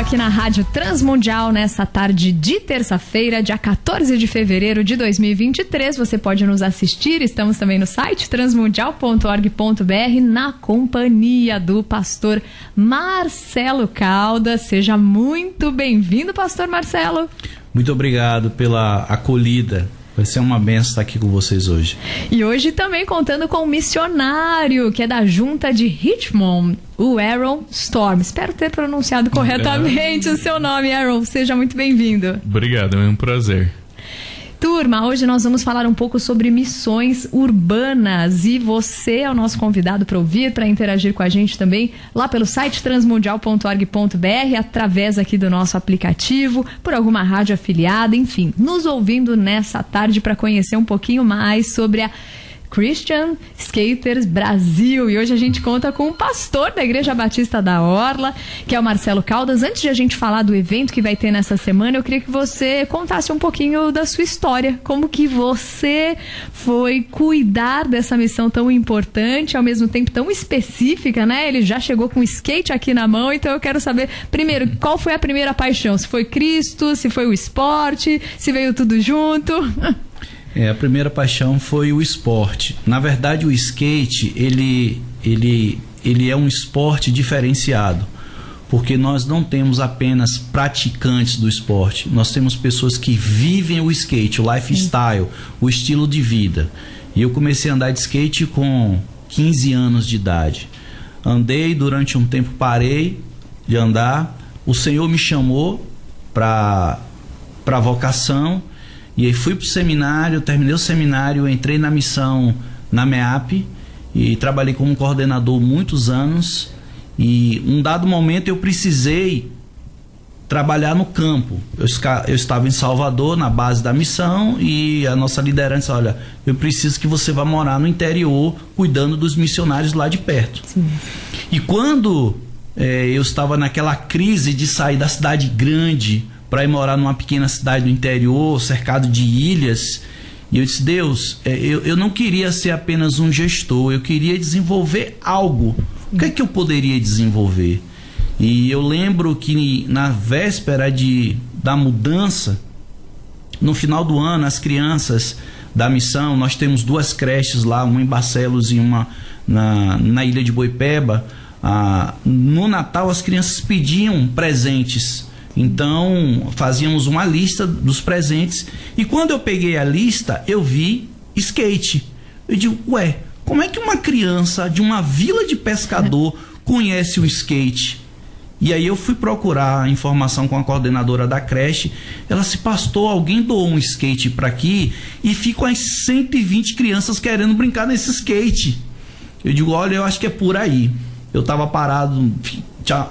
aqui na Rádio Transmundial nessa tarde de terça-feira, dia 14 de fevereiro de 2023. Você pode nos assistir, estamos também no site transmundial.org.br na companhia do pastor Marcelo Caldas. Seja muito bem-vindo, pastor Marcelo. Muito obrigado pela acolhida Vai ser uma benção estar aqui com vocês hoje. E hoje também contando com um missionário, que é da junta de Richmond, o Aaron Storm. Espero ter pronunciado corretamente o seu nome, Aaron. Seja muito bem-vindo. Obrigado, é um prazer. Turma, hoje nós vamos falar um pouco sobre missões urbanas e você é o nosso convidado para ouvir, para interagir com a gente também lá pelo site transmundial.org.br, através aqui do nosso aplicativo, por alguma rádio afiliada, enfim, nos ouvindo nessa tarde para conhecer um pouquinho mais sobre a Christian Skaters Brasil. E hoje a gente conta com o pastor da Igreja Batista da Orla, que é o Marcelo Caldas. Antes de a gente falar do evento que vai ter nessa semana, eu queria que você contasse um pouquinho da sua história. Como que você foi cuidar dessa missão tão importante, ao mesmo tempo tão específica, né? Ele já chegou com skate aqui na mão, então eu quero saber, primeiro, qual foi a primeira paixão? Se foi Cristo, se foi o esporte, se veio tudo junto? É, a primeira paixão foi o esporte. Na verdade, o skate, ele, ele, ele é um esporte diferenciado, porque nós não temos apenas praticantes do esporte, nós temos pessoas que vivem o skate, o lifestyle, o estilo de vida. E eu comecei a andar de skate com 15 anos de idade. Andei durante um tempo, parei de andar. O Senhor me chamou para para vocação e aí fui pro seminário, terminei o seminário, entrei na missão na MEAP e trabalhei como coordenador muitos anos. E um dado momento eu precisei trabalhar no campo. Eu, eu, estava em Salvador, na base da missão, e a nossa liderança, olha, eu preciso que você vá morar no interior, cuidando dos missionários lá de perto. Sim. E quando é, eu estava naquela crise de sair da cidade grande para ir morar numa pequena cidade do interior, cercado de ilhas. E eu disse: Deus, é, eu, eu não queria ser apenas um gestor, eu queria desenvolver algo. O que é que eu poderia desenvolver? E eu lembro que na véspera de, da mudança, no final do ano, as crianças da missão, nós temos duas creches lá, uma em Barcelos e uma na, na ilha de Boipeba. Ah, no Natal, as crianças pediam presentes então, fazíamos uma lista dos presentes e quando eu peguei a lista, eu vi skate. Eu digo, ué, como é que uma criança de uma vila de pescador conhece o skate? E aí eu fui procurar informação com a coordenadora da creche. Ela se pastor, alguém doou um skate para aqui e ficam as 120 crianças querendo brincar nesse skate. Eu digo, olha, eu acho que é por aí. Eu estava parado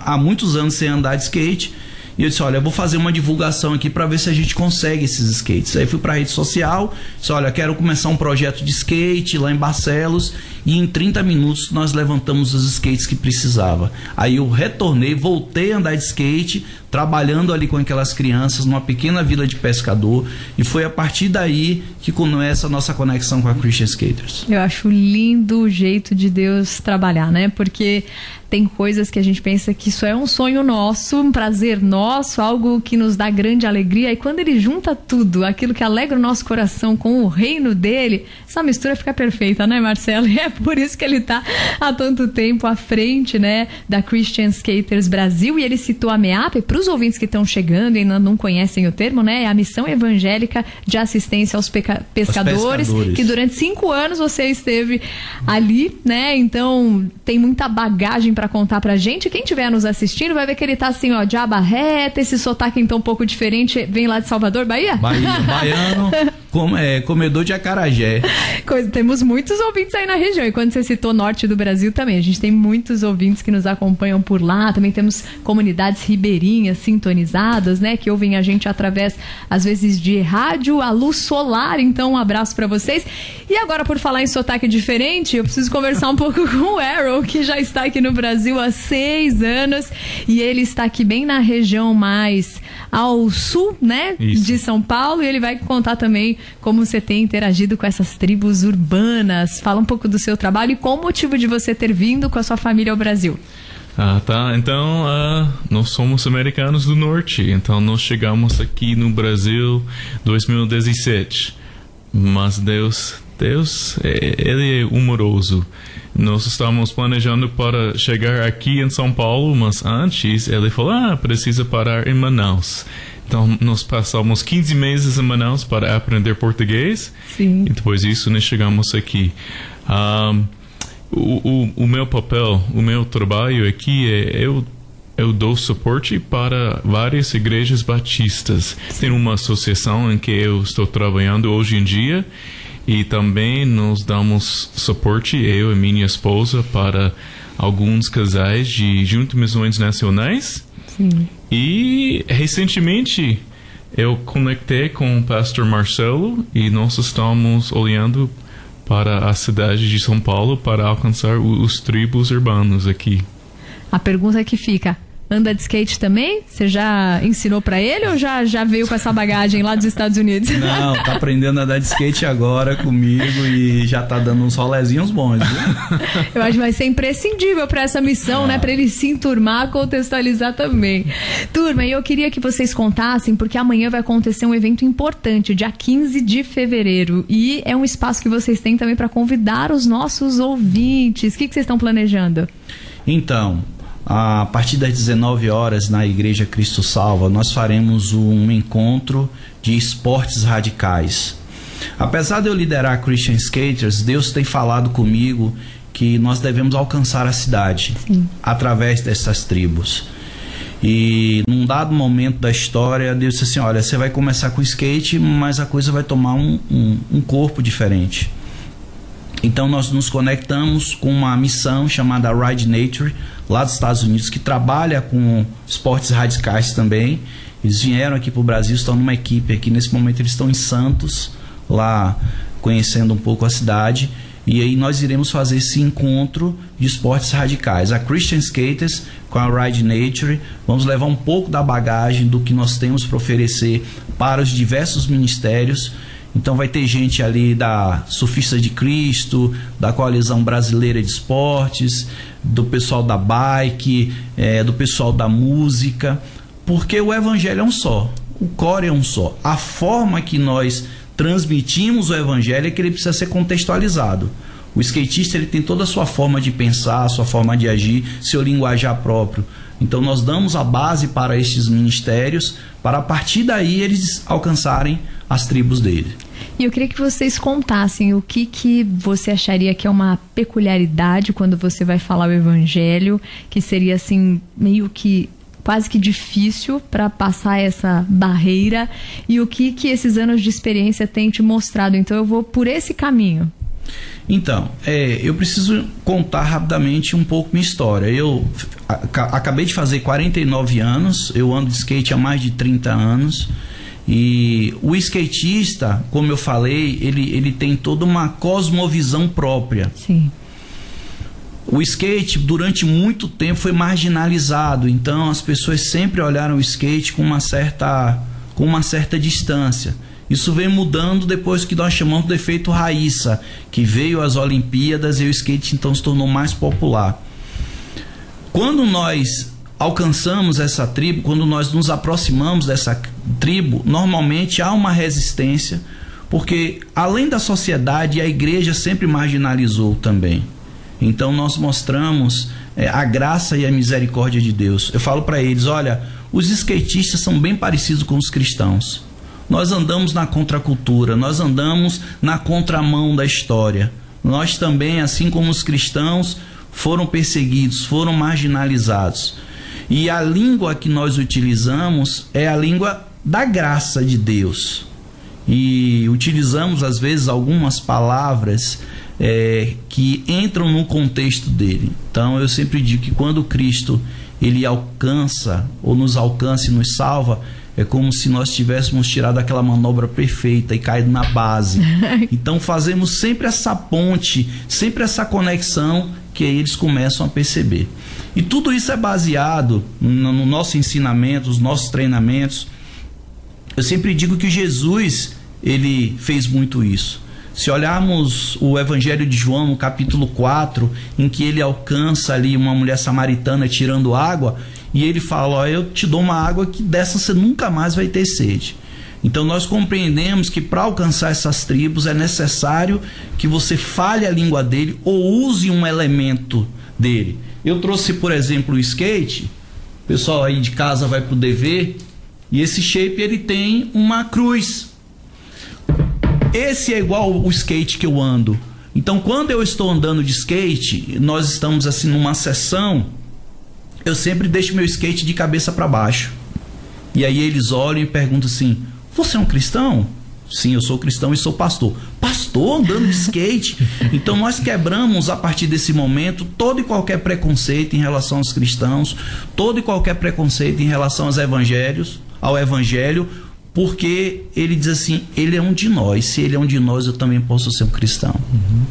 há muitos anos sem andar de skate e eu disse: olha, eu vou fazer uma divulgação aqui para ver se a gente consegue esses skates. Aí fui para rede social, disse: olha, quero começar um projeto de skate lá em Barcelos. E em 30 minutos nós levantamos os skates que precisava. Aí eu retornei, voltei a andar de skate, trabalhando ali com aquelas crianças numa pequena vila de pescador. E foi a partir daí que começa a nossa conexão com a Christian Skaters. Eu acho lindo o jeito de Deus trabalhar, né? Porque tem coisas que a gente pensa que isso é um sonho nosso, um prazer nosso, algo que nos dá grande alegria. E quando ele junta tudo, aquilo que alegra o nosso coração com o reino dele, essa mistura fica perfeita, né, Marcelo? E é por isso que ele está há tanto tempo à frente, né, da Christian Skaters Brasil. E ele citou a MEAP, para os ouvintes que estão chegando e ainda não conhecem o termo, né? É a Missão Evangélica de Assistência aos Pescadores, pescadores, que durante cinco anos você esteve ali, né? Então tem muita bagagem para contar pra gente. Quem estiver nos assistindo vai ver que ele tá assim, ó, de aba reta, esse sotaque então um pouco diferente. Vem lá de Salvador, Bahia? Bahia, baiano, com, é, comedor de acarajé. Coisa, temos muitos ouvintes aí na região. E quando você citou norte do Brasil também, a gente tem muitos ouvintes que nos acompanham por lá. Também temos comunidades ribeirinhas sintonizadas, né? Que ouvem a gente através, às vezes, de rádio, a luz solar. Então, um abraço para vocês. E agora, por falar em sotaque diferente, eu preciso conversar um pouco com o Arrow, que já está aqui no Brasil há seis anos e ele está aqui bem na região mais ao sul, né, Isso. de São Paulo. E ele vai contar também como você tem interagido com essas tribos urbanas. Fala um pouco do seu trabalho e qual o motivo de você ter vindo com a sua família ao Brasil. Ah, tá. Então, uh, nós somos americanos do norte. Então, nós chegamos aqui no Brasil 2017. Mas Deus, Deus, é, ele é humoroso. Nós estávamos planejando para chegar aqui em São Paulo, mas antes ele falou: ah, precisa parar em Manaus. Então, nós passamos 15 meses em Manaus para aprender português. Sim. E depois disso, nós chegamos aqui. Um, o, o, o meu papel, o meu trabalho aqui é eu eu dou suporte para várias igrejas batistas. Tem uma associação em que eu estou trabalhando hoje em dia e também nós damos suporte, eu e minha esposa, para alguns casais de junto missões nacionais. Sim. E recentemente eu conectei com o pastor Marcelo e nós estamos olhando para a cidade de São Paulo para alcançar os tribos urbanos aqui. A pergunta que fica: anda de skate também? Você já ensinou para ele ou já, já veio com essa bagagem lá dos Estados Unidos? Não, tá aprendendo a andar de skate agora comigo e já tá dando uns rolezinhos bons, viu? Eu acho que vai ser imprescindível para essa missão, né? Para ele se enturmar, contextualizar também. Turma, eu queria que vocês contassem, porque amanhã vai acontecer um evento importante, dia 15 de fevereiro. E é um espaço que vocês têm também para convidar os nossos ouvintes. O que, que vocês estão planejando? Então, a partir das 19 horas na Igreja Cristo Salva, nós faremos um encontro de esportes radicais. Apesar de eu liderar Christian Skaters, Deus tem falado comigo que nós devemos alcançar a cidade Sim. através dessas tribos. E num dado momento da história, Deus disse assim: Olha, você vai começar com skate, mas a coisa vai tomar um, um, um corpo diferente. Então nós nos conectamos com uma missão chamada Ride Nature, lá dos Estados Unidos, que trabalha com esportes radicais também. Eles vieram aqui para o Brasil, estão numa equipe aqui. Nesse momento eles estão em Santos, lá conhecendo um pouco a cidade. E aí nós iremos fazer esse encontro de esportes radicais. A Christian Skaters com a Ride Nature. Vamos levar um pouco da bagagem do que nós temos para oferecer para os diversos ministérios então vai ter gente ali da Surfista de Cristo, da Coalizão Brasileira de Esportes, do pessoal da bike, é, do pessoal da música, porque o evangelho é um só, o core é um só. A forma que nós transmitimos o evangelho é que ele precisa ser contextualizado. O skatista ele tem toda a sua forma de pensar, sua forma de agir, seu linguajar próprio. Então nós damos a base para estes ministérios, para a partir daí eles alcançarem as tribos dele. E eu queria que vocês contassem o que, que você acharia que é uma peculiaridade quando você vai falar o evangelho, que seria assim, meio que quase que difícil para passar essa barreira e o que que esses anos de experiência têm te mostrado. Então eu vou por esse caminho. Então, é, eu preciso contar rapidamente um pouco minha história. Eu acabei de fazer 49 anos, eu ando de skate há mais de 30 anos. E o skatista, como eu falei, ele, ele tem toda uma cosmovisão própria. Sim. O skate, durante muito tempo, foi marginalizado, então as pessoas sempre olharam o skate com uma certa, com uma certa distância. Isso vem mudando depois que nós chamamos do efeito Raíssa, que veio às Olimpíadas e o skate então se tornou mais popular. Quando nós alcançamos essa tribo, quando nós nos aproximamos dessa tribo, normalmente há uma resistência, porque além da sociedade, a igreja sempre marginalizou também. Então nós mostramos é, a graça e a misericórdia de Deus. Eu falo para eles: olha, os skatistas são bem parecidos com os cristãos. Nós andamos na contracultura, nós andamos na contramão da história. Nós também, assim como os cristãos, foram perseguidos, foram marginalizados. E a língua que nós utilizamos é a língua da graça de Deus. E utilizamos, às vezes, algumas palavras é, que entram no contexto dele. Então, eu sempre digo que quando Cristo ele alcança ou nos alcança e nos salva, é como se nós tivéssemos tirado aquela manobra perfeita e caído na base. Então fazemos sempre essa ponte, sempre essa conexão que aí eles começam a perceber. E tudo isso é baseado no, no nosso ensinamento, nos nossos treinamentos. Eu sempre digo que Jesus, ele fez muito isso. Se olharmos o Evangelho de João, no capítulo 4, em que ele alcança ali uma mulher samaritana tirando água, e ele fala: Ó, eu te dou uma água que dessa você nunca mais vai ter sede. Então nós compreendemos que para alcançar essas tribos é necessário que você fale a língua dele ou use um elemento dele. Eu trouxe, por exemplo, o skate. O pessoal aí de casa vai poder ver. E esse shape ele tem uma cruz. Esse é igual o skate que eu ando. Então, quando eu estou andando de skate, nós estamos assim numa sessão, eu sempre deixo meu skate de cabeça para baixo. E aí eles olham e perguntam assim: "Você é um cristão?" Sim, eu sou cristão e sou pastor. Pastor andando de skate. Então nós quebramos a partir desse momento todo e qualquer preconceito em relação aos cristãos, todo e qualquer preconceito em relação aos evangelhos, ao evangelho, porque ele diz assim: ele é um de nós. Se ele é um de nós, eu também posso ser um cristão. Uhum.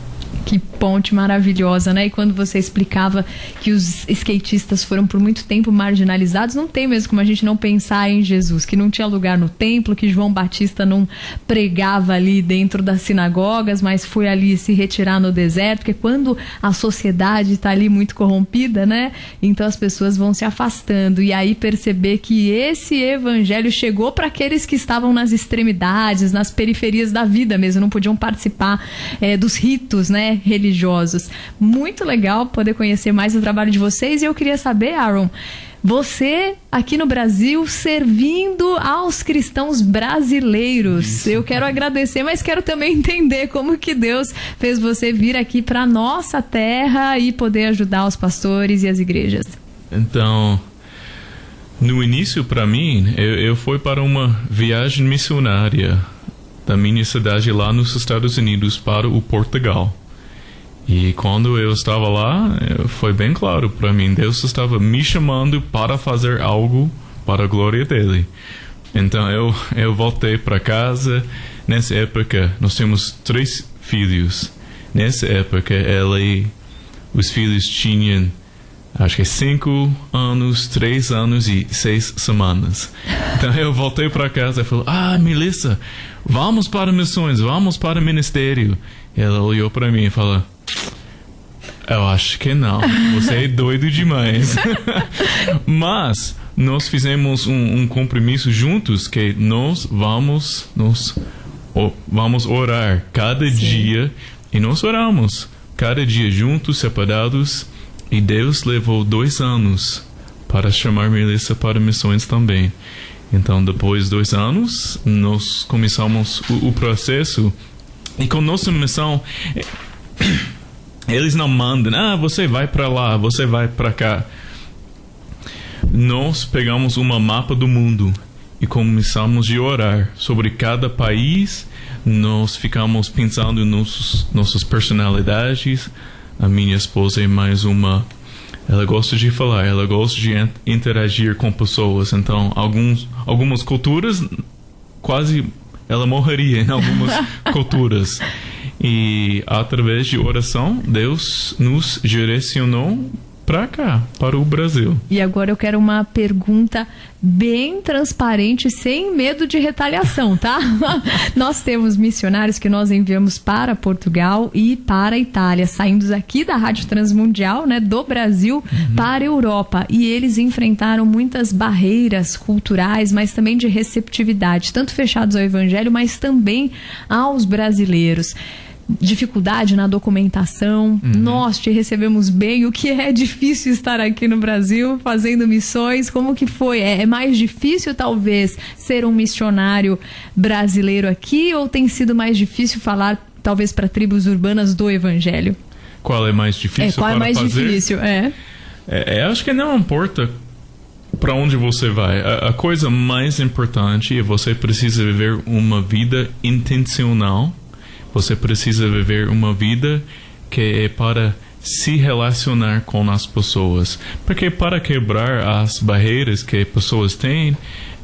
Que ponte maravilhosa, né? E quando você explicava que os skatistas foram por muito tempo marginalizados, não tem mesmo como a gente não pensar em Jesus, que não tinha lugar no templo, que João Batista não pregava ali dentro das sinagogas, mas foi ali se retirar no deserto, porque quando a sociedade está ali muito corrompida, né? Então as pessoas vão se afastando e aí perceber que esse evangelho chegou para aqueles que estavam nas extremidades, nas periferias da vida mesmo, não podiam participar é, dos ritos, né? Religiosos. Muito legal poder conhecer mais o trabalho de vocês e eu queria saber, Aaron, você aqui no Brasil servindo aos cristãos brasileiros. Isso. Eu quero agradecer, mas quero também entender como que Deus fez você vir aqui para nossa terra e poder ajudar os pastores e as igrejas. Então, no início para mim, eu, eu fui para uma viagem missionária da minha cidade lá nos Estados Unidos para o Portugal. E quando eu estava lá, eh, foi bem claro para mim, Deus estava me chamando para fazer algo para a glória dele. Então eu eu voltei para casa. Nessa época nós temos três filhos. Nessa época ele, os filhos tinham acho que cinco anos, três anos e seis semanas. Então eu voltei para casa e falei: Ah, Melissa, vamos para missões, vamos para ministério. Ela olhou para mim e falou eu acho que não. Você é doido demais. Mas nós fizemos um, um, compromisso juntos que nós vamos nos vamos orar cada Sim. dia e nós oramos cada dia juntos, separados. E Deus levou dois anos para chamar Melissa para missões também. Então, depois de dois anos, nós começamos o, o processo. E com nossa missão eles não mandam, ah, você vai para lá, você vai para cá. Nós pegamos uma mapa do mundo e começamos a orar sobre cada país. Nós ficamos pensando em nossos, nossas personalidades. A minha esposa é mais uma. Ela gosta de falar, ela gosta de interagir com pessoas. Então, alguns, algumas culturas, quase ela morreria em algumas culturas. E através de oração, Deus nos direcionou para cá, para o Brasil. E agora eu quero uma pergunta bem transparente, sem medo de retaliação, tá? nós temos missionários que nós enviamos para Portugal e para a Itália, saindo aqui da Rádio Transmundial, né, do Brasil uhum. para a Europa, e eles enfrentaram muitas barreiras culturais, mas também de receptividade, tanto fechados ao evangelho, mas também aos brasileiros dificuldade na documentação. Uhum. Nós te recebemos bem. O que é difícil estar aqui no Brasil fazendo missões? Como que foi? É, é mais difícil, talvez, ser um missionário brasileiro aqui ou tem sido mais difícil falar, talvez, para tribos urbanas do Evangelho? Qual é mais difícil? É, qual é mais fazer? difícil? É. é. É, acho que não importa para onde você vai. A, a, coisa mais importante é você precisa viver uma vida intencional você precisa viver uma vida que é para se relacionar com as pessoas. Porque para quebrar as barreiras que pessoas têm,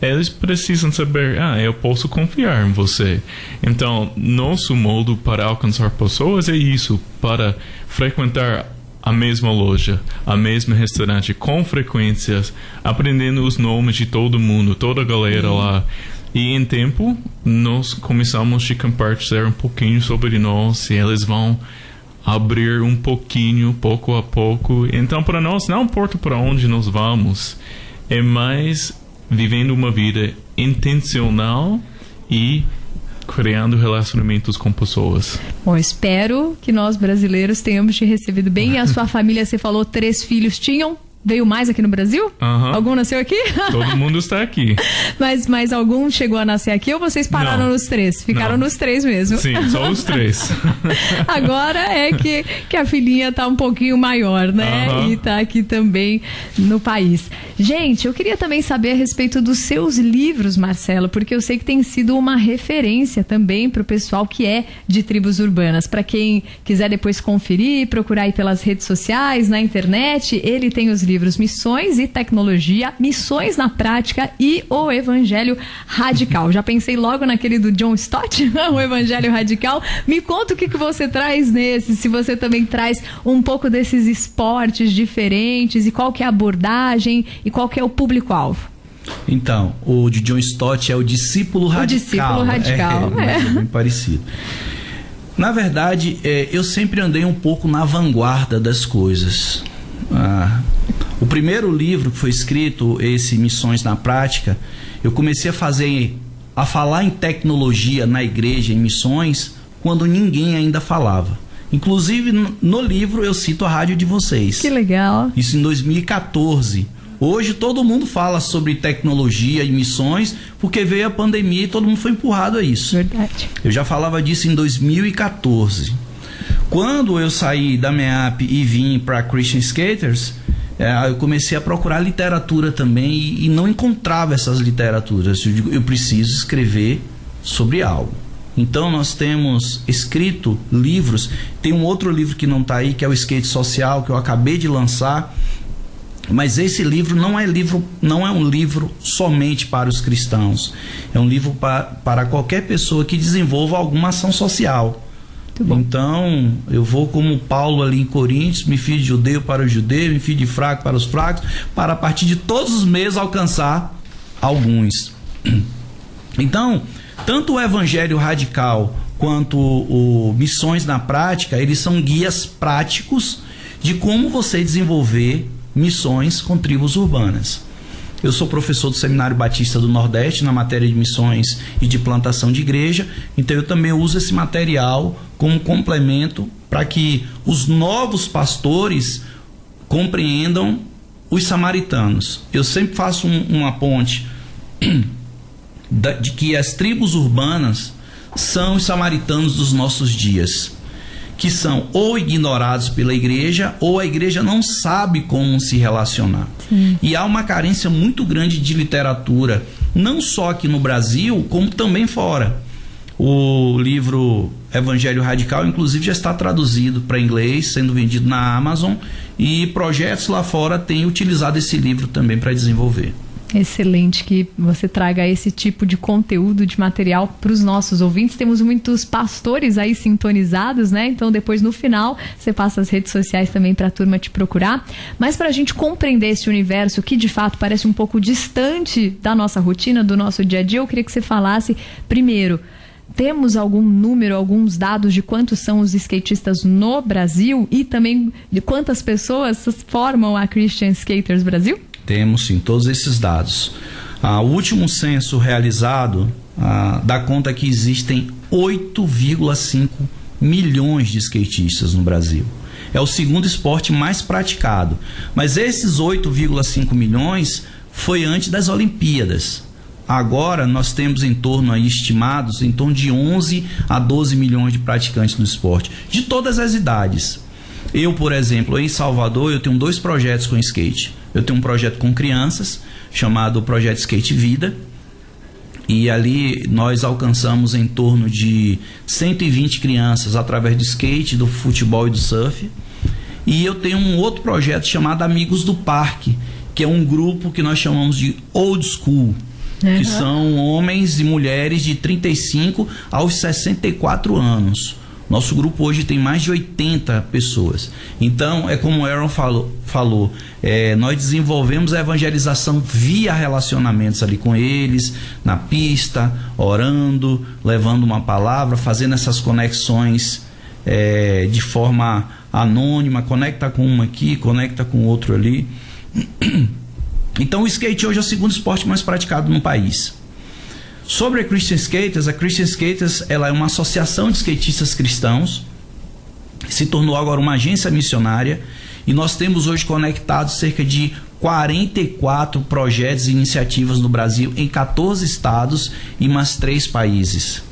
eles precisam saber, ah, eu posso confiar em você. Então, nosso modo para alcançar pessoas é isso, para frequentar a mesma loja, a mesma restaurante com frequências, aprendendo os nomes de todo mundo, toda a galera lá E em tempo, nós começamos a compartilhar um pouquinho sobre nós e eles vão abrir um pouquinho, pouco a pouco. Então, para nós, não importa para onde nós vamos, é mais vivendo uma vida intencional e criando relacionamentos com pessoas. Bom, espero que nós brasileiros tenhamos te recebido bem. A sua família, você falou, três filhos tinham? Veio mais aqui no Brasil? Aham. Algum nasceu aqui? Todo mundo está aqui. mas, mas algum chegou a nascer aqui ou vocês pararam Não. nos três? Ficaram Não. nos três mesmo. Sim, só os três. Agora é que, que a filhinha tá um pouquinho maior, né? Aham. E tá aqui também no país. Gente, eu queria também saber a respeito dos seus livros, Marcelo, porque eu sei que tem sido uma referência também para o pessoal que é de tribos urbanas. Para quem quiser depois conferir, procurar aí pelas redes sociais, na internet, ele tem os livros Missões e Tecnologia, Missões na Prática e o Evangelho Radical. Já pensei logo naquele do John Stott, o Evangelho Radical. Me conta o que, que você traz nesse, se você também traz um pouco desses esportes diferentes e qual que é a abordagem e qual que é o público-alvo. Então, o de John Stott é o discípulo radical. discípulo radical, É, é. é bem parecido. Na verdade, é, eu sempre andei um pouco na vanguarda das coisas. Ah, o primeiro livro que foi escrito, esse Missões na Prática, eu comecei a fazer, a falar em tecnologia na igreja, em missões, quando ninguém ainda falava. Inclusive, no- livro eu cito a rádio de vocês. Que legal. Isso em 2014. Hoje todo mundo fala sobre tecnologia e missões porque veio a pandemia e todo mundo foi empurrado a isso. Verdade. Eu já falava disso em 2014. Quando eu saí da MEAP e vim para Christian Skaters, eh, eu comecei a procurar literatura também e, e não encontrava essas literaturas. Eu digo, eu preciso escrever sobre algo. Então nós temos escrito livros. Tem um outro livro que não está aí, que é o Skate Social, que eu acabei de lançar. Mas esse livro não é livro, não é um livro somente para os cristãos. É um livro pa, para qualquer pessoa que desenvolva alguma ação social. Então, eu vou como Paulo ali em Coríntios, me fiz de judeu para o judeu, me fiz de fraco para os fracos, para a partir de todos os meses alcançar alguns. Então, tanto o evangelho radical quanto o Missões na Prática, eles são guias práticos de como você desenvolver missões com tribos urbanas. Eu sou professor do Seminário Batista do Nordeste na matéria de missões e de plantação de igreja, então eu também uso esse material como complemento para que os novos pastores compreendam os samaritanos. Eu sempre faço um- uma ponte de que as tribos urbanas são os samaritanos dos nossos dias, que são ou ignorados pela igreja ou a igreja não sabe como se relacionar. E há uma carência muito grande de literatura, não só aqui no Brasil, como também fora. O livro Evangelho Radical, inclusive, já está traduzido para inglês, sendo vendido na Amazon, e projetos lá fora têm utilizado esse livro também para desenvolver. Excelente que você traga esse tipo de conteúdo, de material para os nossos ouvintes. Temos muitos pastores aí sintonizados, né? Então, depois no final, você passa as redes sociais também para a turma te procurar. Mas para a gente compreender esse universo que de fato parece um pouco distante da nossa rotina, do nosso dia a dia, eu queria que você falasse primeiro. Temos algum número, alguns dados de quantos são os skatistas no Brasil e também de quantas pessoas formam a Christian Skaters Brasil? Temos sim todos esses dados. Ah, o último censo realizado ah, dá conta que existem 8,5 milhões de skatistas no Brasil. É o segundo esporte mais praticado. Mas esses 8,5 milhões foi antes das Olimpíadas. Agora nós temos em torno aí estimados em torno de 11 a 12 milhões de praticantes do esporte, de todas as idades. Eu, por exemplo, em Salvador, eu tenho dois projetos com skate. Eu tenho um projeto com crianças, chamado Projeto Skate Vida. E ali nós alcançamos em torno de 120 crianças através do skate, do futebol e do surf. E eu tenho um outro projeto chamado Amigos do Parque, que é um grupo que nós chamamos de Old School, Uhum. que são homens e mulheres de 35 aos 64 anos Nosso grupo hoje tem mais de 80 pessoas. Então, é como o Aaron falou, falou é, nós desenvolvemos a evangelização via relacionamentos ali com eles, na pista, orando, levando uma palavra, fazendo essas conexões é, de forma anônima, conecta com um aqui, conecta com outro ali. Então, o skate hoje é o segundo esporte mais praticado no país. Sobre a Christian Skaters, a Christian Skaters ela é uma associação de skatistas cristãos, se tornou agora uma agência missionária e nós temos hoje conectados cerca de 44 projetos e iniciativas no Brasil em 14 estados e mais três países.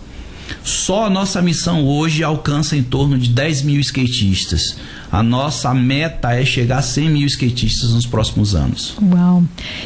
Só a nossa missão hoje alcança em torno de 10 mil skatistas. A nossa meta é chegar a 100 mil skatistas nos próximos anos. Uau!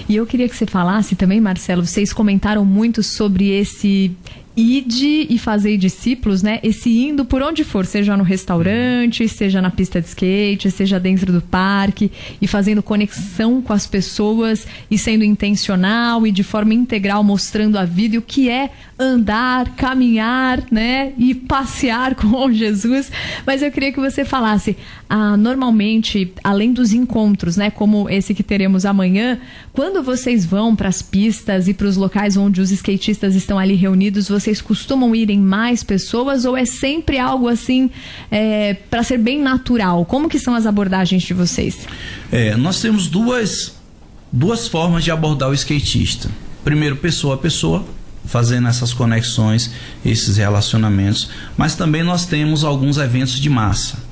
E eu queria que você falasse também, Marcelo, vocês comentaram muito sobre esse ide e fazer discípulos, né? Esse indo por onde for, seja no restaurante, seja na pista de skate, seja dentro do parque, e fazendo conexão com as pessoas e sendo intencional e de forma integral mostrando a vida e o que é andar, caminhar, né? E passear com Jesus. Mas eu queria que você falasse, ah, normalmente, além dos encontros, né? Como esse que teremos amanhã, quando vocês vão para as pistas e para os locais onde os skatistas estão ali reunidos, vocês costumam ir em mais pessoas ou é sempre algo assim é, para ser bem natural? Como que são as abordagens de vocês? É, nós temos duas, duas formas de abordar o skatista. Primeiro, pessoa a pessoa, fazendo essas conexões, esses relacionamentos, mas também nós temos alguns eventos de massa.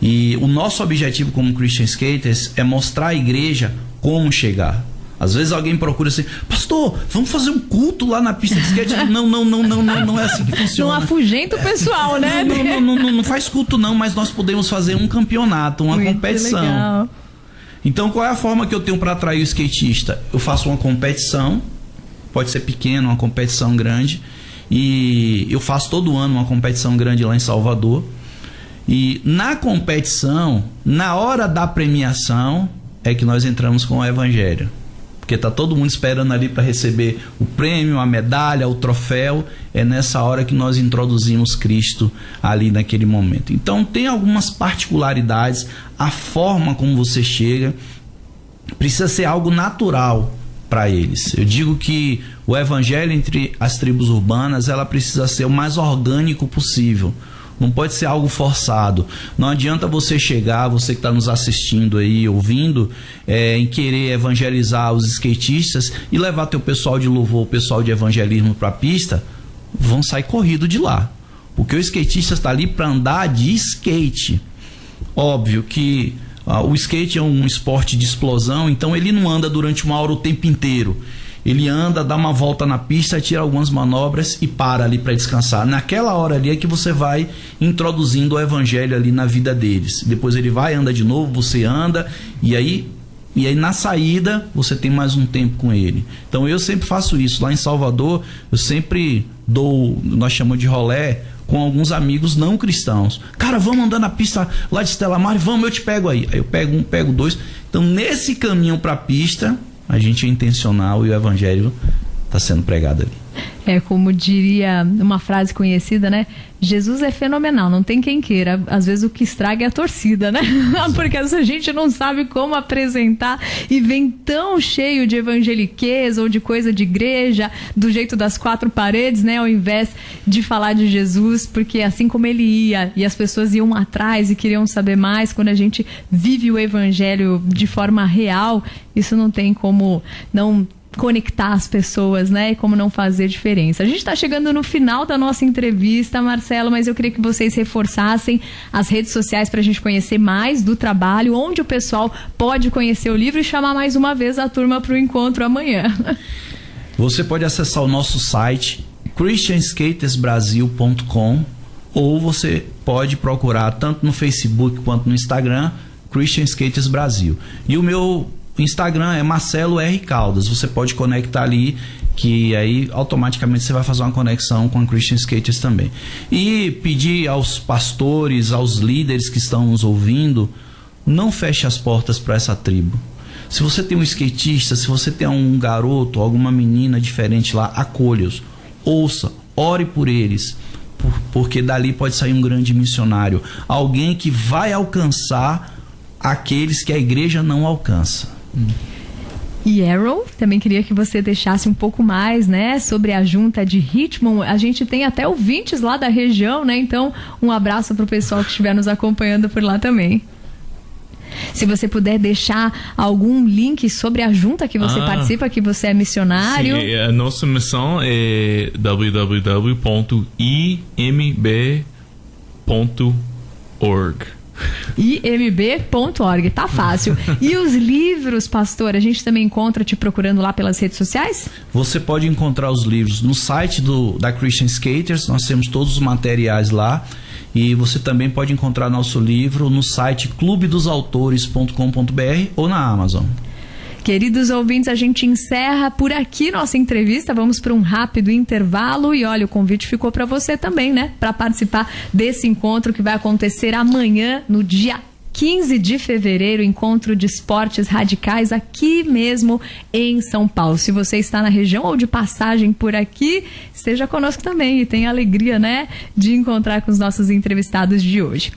E o nosso objetivo como Christian Skaters é mostrar à igreja como chegar. Às vezes alguém procura assim, pastor, vamos fazer um culto lá na pista de skate. não, não, não, não, não, não é assim que funciona. Não afugenta o pessoal, né? Não, não, não, não, não, faz culto não, mas nós podemos fazer um campeonato, uma Muito competição. Legal. Então qual é a forma que eu tenho para atrair o skatista? Eu faço uma competição, pode ser pequena, uma competição grande, e eu faço todo ano uma competição grande lá em Salvador. E na competição, na hora da premiação, é que nós entramos com o evangelho porque tá todo mundo esperando ali para receber o prêmio, a medalha, o troféu. É nessa hora que nós introduzimos Cristo ali naquele momento. Então tem algumas particularidades, a forma como você chega precisa ser algo natural para eles. Eu digo que o evangelho entre as tribos urbanas, ela precisa ser o mais orgânico possível não pode ser algo forçado. Não adianta você chegar, você que está nos assistindo aí, ouvindo, é, em querer evangelizar os skatistas e levar teu pessoal de louvor, o pessoal de evangelismo para a pista, vão sair corrido de lá. Porque o skatista está ali para andar de skate. Óbvio que ah, o skate é um esporte de explosão, então ele não anda durante uma hora o tempo inteiro ele anda, dá uma volta na pista, tira algumas manobras e para ali para descansar. Naquela hora ali é que você vai introduzindo o evangelho ali na vida deles. Depois ele vai, anda de novo, você anda e aí e aí na saída você tem mais um tempo com ele. Então eu sempre faço isso. Lá em Salvador, eu sempre dou, nós chamamos de rolé com alguns amigos não cristãos. Cara, vamos andar na pista lá de Stella Mar, vamos, eu te pego aí. Aí eu pego um, pego dois. Então nesse caminho para a pista, a gente é intencional e o evangelho está sendo pregado ali. É como diria uma frase conhecida, né? Jesus é fenomenal, não tem quem queira. Às vezes o que estraga é a torcida, né? Porque a gente não sabe como apresentar e vem tão cheio de evangeliquez ou de coisa de igreja, do jeito das quatro paredes, né? Ao invés de falar de Jesus, porque assim como ele ia e as pessoas iam atrás e queriam saber mais, quando a gente vive o evangelho de forma real, isso não tem como não conectar as pessoas, né? E como não fazer diferença. A gente está chegando no final da nossa entrevista, Marcelo, mas eu queria que vocês reforçassem as redes sociais para a gente conhecer mais do trabalho, onde o pessoal pode conhecer o livro e chamar mais uma vez a turma para o encontro amanhã. Você pode acessar o nosso site christianskatersbrasil.com ou você pode procurar tanto no Facebook quanto no Instagram Christian Skaters Brasil. E o meu Instagram é Marcelo R. Caldas. Você pode conectar ali, que aí automaticamente você vai fazer uma conexão com a Christian Skaters também. E pedir aos pastores, aos líderes que estão nos ouvindo, não feche as portas para essa tribo. Se você tem um skatista, se você tem um garoto, alguma menina diferente lá, acolha-os. Ouça, ore por eles por, porque dali pode sair um grande missionário, alguém que vai alcançar aqueles que a igreja não alcança. Hum. E Arrow, também queria que você deixasse um pouco mais, né, sobre a junta de Richmond. A gente tem até ouvintes lá da região, né? Então, um abraço para o pessoal que estiver nos acompanhando por lá também. Se você puder deixar algum link sobre a junta que você ah, participa, que você é missionário. Sim, a nossa missão é www.imb.org imb.org. Tá fácil. E os livros, pastor, a gente também encontra te procurando lá pelas redes sociais? Você pode encontrar os livros no site do, da Christian Skaters, nós temos todos os materiais lá. E você também pode encontrar nosso livro no site clubedosautores.com.br ou na Amazon. Queridos ouvintes, a gente encerra por aqui nossa entrevista. Vamos para um rápido intervalo e olha, o convite ficou para você também, né? Para participar desse encontro que vai acontecer amanhã, no dia 15 de fevereiro, encontro de esportes radicais aqui mesmo em São Paulo. Se você está na região ou de passagem por aqui, esteja conosco também e tenha alegria, né, de encontrar com os nossos entrevistados de hoje.